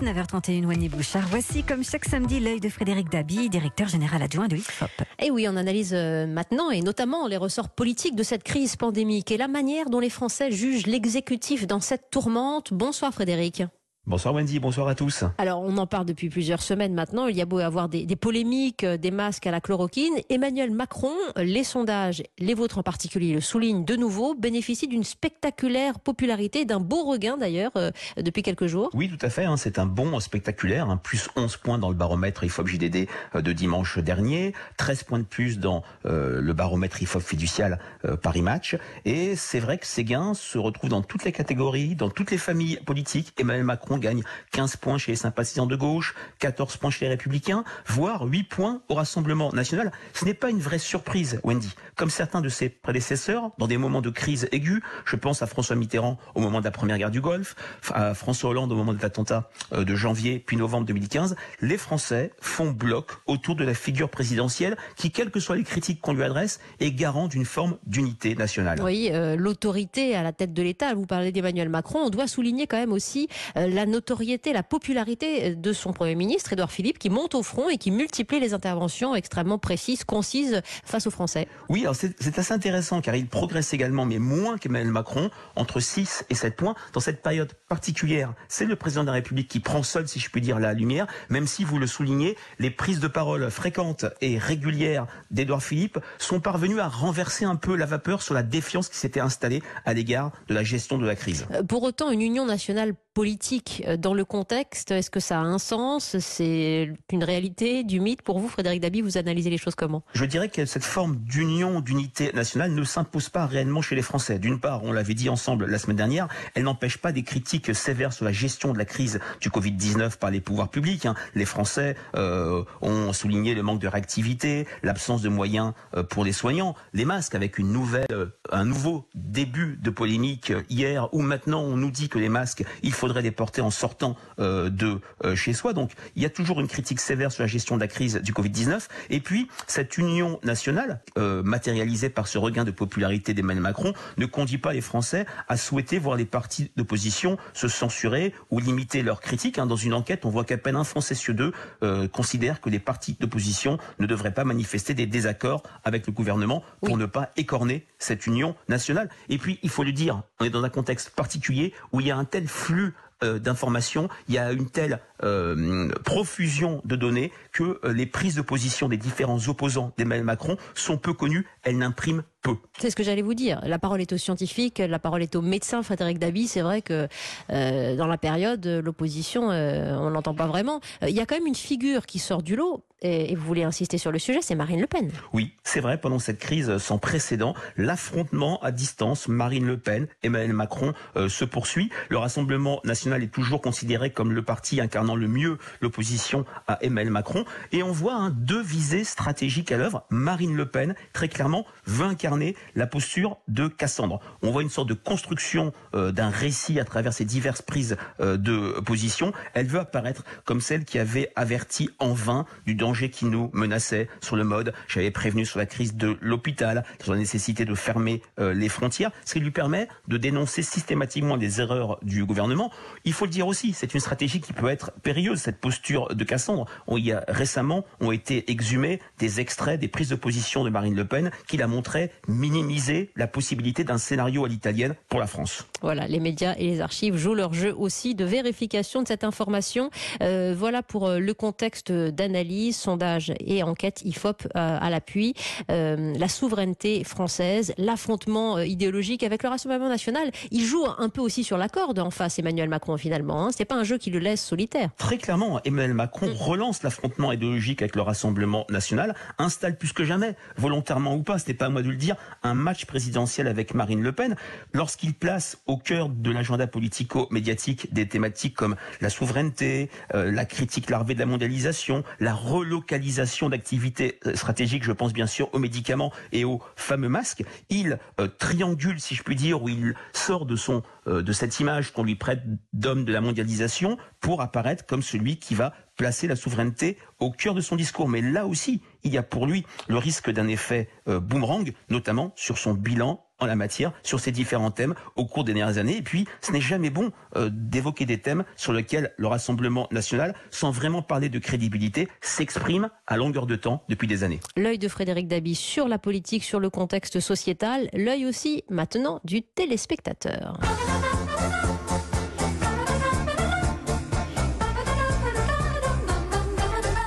19h31, Wendy Bouchard. Voici, comme chaque samedi, l'œil de Frédéric Dabi, directeur général adjoint de l'IFOP. Et oui, on analyse euh, maintenant, et notamment les ressorts politiques de cette crise pandémique et la manière dont les Français jugent l'exécutif dans cette tourmente. Bonsoir Frédéric. Bonsoir Wendy, bonsoir à tous. Alors on en parle depuis plusieurs semaines maintenant, il y a beau avoir des, des, polémiques, euh, des masques à la chloroquine, Emmanuel Macron, les sondages, les vôtres en particulier le soulignent de nouveau, bénéficie d'une spectaculaire popularité, d'un beau regain d'ailleurs euh, depuis quelques jours. Oui tout à fait, hein, c'est un bon spectaculaire, hein, plus 11 points dans le baromètre IFOP JDD euh, de dimanche dernier, 13 points de plus dans euh, le baromètre IFOP fiducial euh, Paris Match, et c'est vrai que ces gains se retrouvent dans toutes les catégories, dans toutes les familles politiques. Emmanuel Macron gagne 15 points chez les sympathisants de gauche, 14 points chez les républicains, voire 8 points au Rassemblement national. Ce n'est pas une vraie surprise, Wendy. Comme certains de ses prédécesseurs, dans des moments de crise aiguë, je pense à François Mitterrand au moment de la première guerre du Golfe, à François Hollande au moment de l'attentat de janvier puis novembre 2015, les Français font bloc autour de la figure présidentielle qui, quelles que soient les critiques qu'on lui adresse, est garant d'une forme d'unité nationale. Oui, euh, l'autorité à la tête de l'État, vous parlez d'Emmanuel Macron, on doit souligner quand même aussi euh, la notoriété, la popularité de son Premier ministre, Édouard Philippe, qui monte au front et qui multiplie les interventions extrêmement précises, concises face aux Français. Oui, alors c'est assez intéressant car il progresse également, mais moins qu'Emmanuel Macron, entre 6 et 7 points. Dans cette période particulière, c'est le président de la République qui prend seul, si je puis dire, la lumière, même si vous le soulignez, les prises de parole fréquentes et régulières d'Édouard Philippe sont parvenues à renverser un peu la vapeur sur la défiance qui s'était installée à l'égard de la gestion de la crise. Pour autant, une union nationale politique dans le contexte, est-ce que ça a un sens? C'est une réalité, du mythe? Pour vous, Frédéric Dabi, vous analysez les choses comment? Je dirais que cette forme d'union, d'unité nationale ne s'impose pas réellement chez les Français. D'une part, on l'avait dit ensemble la semaine dernière, elle n'empêche pas des critiques sévères sur la gestion de la crise du Covid-19 par les pouvoirs publics. Hein. Les Français euh, ont souligné le manque de réactivité, l'absence de moyens euh, pour les soignants, les masques avec une nouvelle, euh, un nouveau début de polémique hier où maintenant on nous dit que les masques, il faudrait les porter en sortant euh, de euh, chez soi. Donc il y a toujours une critique sévère sur la gestion de la crise du Covid-19. Et puis cette union nationale, euh, matérialisée par ce regain de popularité d'Emmanuel Macron, ne conduit pas les Français à souhaiter voir les partis d'opposition se censurer ou limiter leurs critiques. Hein. Dans une enquête, on voit qu'à peine un Français sur deux euh, considère que les partis d'opposition ne devraient pas manifester des désaccords avec le gouvernement pour oui. ne pas écorner cette union nationale. Et puis, il faut le dire, on est dans un contexte particulier où il y a un tel flux d'informations, il y a une telle euh, profusion de données que euh, les prises de position des différents opposants d'Emmanuel Macron sont peu connues, elles n'impriment peu. C'est ce que j'allais vous dire. La parole est aux scientifiques, la parole est aux médecins. Frédéric Dabi, c'est vrai que euh, dans la période, l'opposition, euh, on n'entend pas vraiment. Il y a quand même une figure qui sort du lot, et, vous voulez insister sur le sujet, c'est Marine Le Pen. Oui, c'est vrai, pendant cette crise sans précédent, l'affrontement à distance, Marine Le Pen, Emmanuel Macron, euh, se poursuit. Le Rassemblement national est toujours considéré comme le parti incarnant le mieux l'opposition à Emmanuel Macron. Et on voit hein, deux visées stratégiques à l'œuvre. Marine Le Pen, très clairement, veut incarner la posture de Cassandre. On voit une sorte de construction euh, d'un récit à travers ces diverses prises euh, de position. Elle veut apparaître comme celle qui avait averti en vain du danger qui nous menaçait sur le mode. J'avais prévenu sur la crise de l'hôpital, sur la nécessité de fermer euh, les frontières, ce qui lui permet de dénoncer systématiquement les erreurs du gouvernement. Il faut le dire aussi, c'est une stratégie qui peut être périlleuse, cette posture de Cassandre. On y a récemment ont été exhumés des extraits des prises de position de Marine Le Pen qui la montraient minimiser la possibilité d'un scénario à l'italienne pour la France. Voilà, les médias et les archives jouent leur jeu aussi de vérification de cette information. Euh, voilà pour le contexte d'analyse, sondage et enquête IFOP euh, à l'appui. Euh, la souveraineté française, l'affrontement idéologique avec le Rassemblement national, il joue un peu aussi sur la corde en face Emmanuel Macron finalement. Hein. C'est pas un jeu qui le laisse solitaire. Très clairement, Emmanuel Macron mmh. relance l'affrontement idéologique avec le Rassemblement national, installe plus que jamais, volontairement ou pas, ce n'est pas à moi de le dire, un match présidentiel avec Marine Le Pen lorsqu'il place au cœur de l'agenda politico-médiatique des thématiques comme la souveraineté, euh, la critique larvée de la mondialisation, la relocalisation d'activités stratégiques, je pense bien sûr aux médicaments et aux fameux masques. Il euh, triangule, si je puis dire, où il sort de son euh, de cette image qu'on lui prête d'homme de la mondialisation pour apparaître comme celui qui va placer la souveraineté au cœur de son discours. Mais là aussi, il y a pour lui le risque d'un effet euh, boomerang, notamment sur son bilan en la matière sur ces différents thèmes au cours des dernières années. Et puis, ce n'est jamais bon euh, d'évoquer des thèmes sur lesquels le Rassemblement national, sans vraiment parler de crédibilité, s'exprime à longueur de temps depuis des années. L'œil de Frédéric Dabi sur la politique, sur le contexte sociétal, l'œil aussi maintenant du téléspectateur.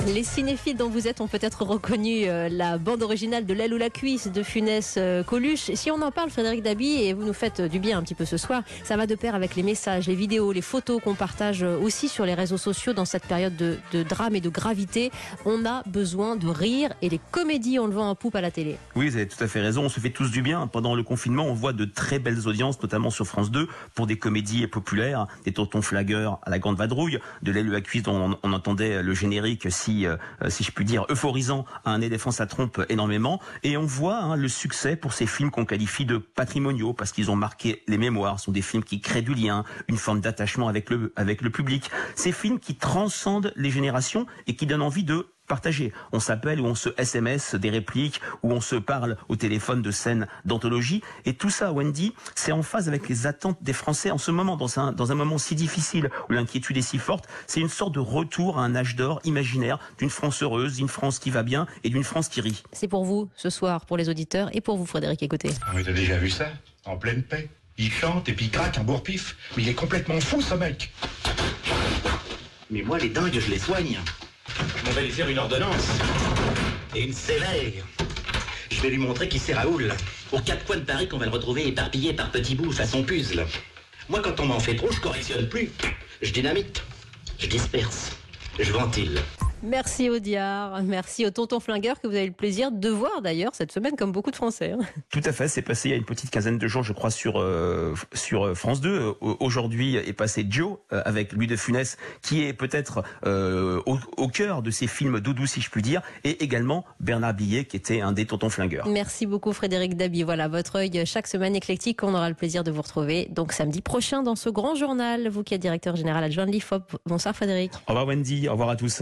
Les cinéphiles dont vous êtes ont peut-être reconnu euh, la bande originale de L'aile ou la cuisse de Funès euh, Coluche. Si on en parle, Frédéric Dabi, et vous nous faites du bien un petit peu ce soir, ça va de pair avec les messages, les vidéos, les photos qu'on partage aussi sur les réseaux sociaux dans cette période de, drame et de gravité. On a besoin de rire et les comédies, on le voit en poupe à la télé. Oui, vous avez tout à fait raison. On se fait tous du bien. Pendant le confinement, on voit de très belles audiences, notamment sur France 2, pour des comédies populaires, des tontons flagueurs à la grande vadrouille, de L'aile ou la cuisse dont on, on entendait le générique si euh, si je puis dire, euphorisant à un éléphant ça trompe énormément. Et on voit hein, le succès pour ces films qu'on qualifie de patrimoniaux parce qu'ils ont marqué les mémoires. Ce sont des films qui créent du lien, une forme d'attachement avec le, avec le public. Ces films qui transcendent les générations et qui donnent envie de partagé. On s'appelle ou on se SMS des répliques, ou on se parle au téléphone de scènes d'anthologie. Et tout ça, Wendy, c'est en phase avec les attentes des Français en ce moment, dans un, dans un moment si difficile où l'inquiétude est si forte. C'est une sorte de retour à un âge d'or imaginaire d'une France heureuse, d'une France qui va bien et d'une France qui rit. C'est pour vous ce soir, pour les auditeurs et pour vous, Frédéric, écoutez. Ah oui, t'as déjà vu ça? En pleine paix. Il chante et puis il craque un bourre-pif. Mais il est complètement fou, ce mec. Mais moi, les dingues, je les soigne. On va lui faire une ordonnance. Et une sévère. Je vais lui montrer qui c'est Raoul. Aux quatre coins de Paris qu'on va le retrouver éparpillé par petits bouts façon puzzle. Moi, quand on m'en fait trop, je correctionne plus. Je dynamite. Je disperse. Je ventile. Merci Audiard, merci au tonton flingueur que vous avez le plaisir de voir d'ailleurs cette semaine comme beaucoup de Français. Hein. Tout à fait, c'est passé il y a une petite quinzaine de jours je crois sur, euh, sur France 2. Euh, aujourd'hui est passé Joe euh, avec Louis de Funès qui est peut-être euh, au, au, cœur de ces films doudou si je puis dire et également Bernard Billet qui était un des tontons flingueurs. Merci beaucoup Frédéric Dabi. Voilà votre œil chaque semaine éclectique, on aura le plaisir de vous retrouver donc samedi prochain dans ce grand journal. Vous qui êtes directeur général adjoint de l'IFOP. Bonsoir Frédéric. Au revoir Wendy, au revoir à tous.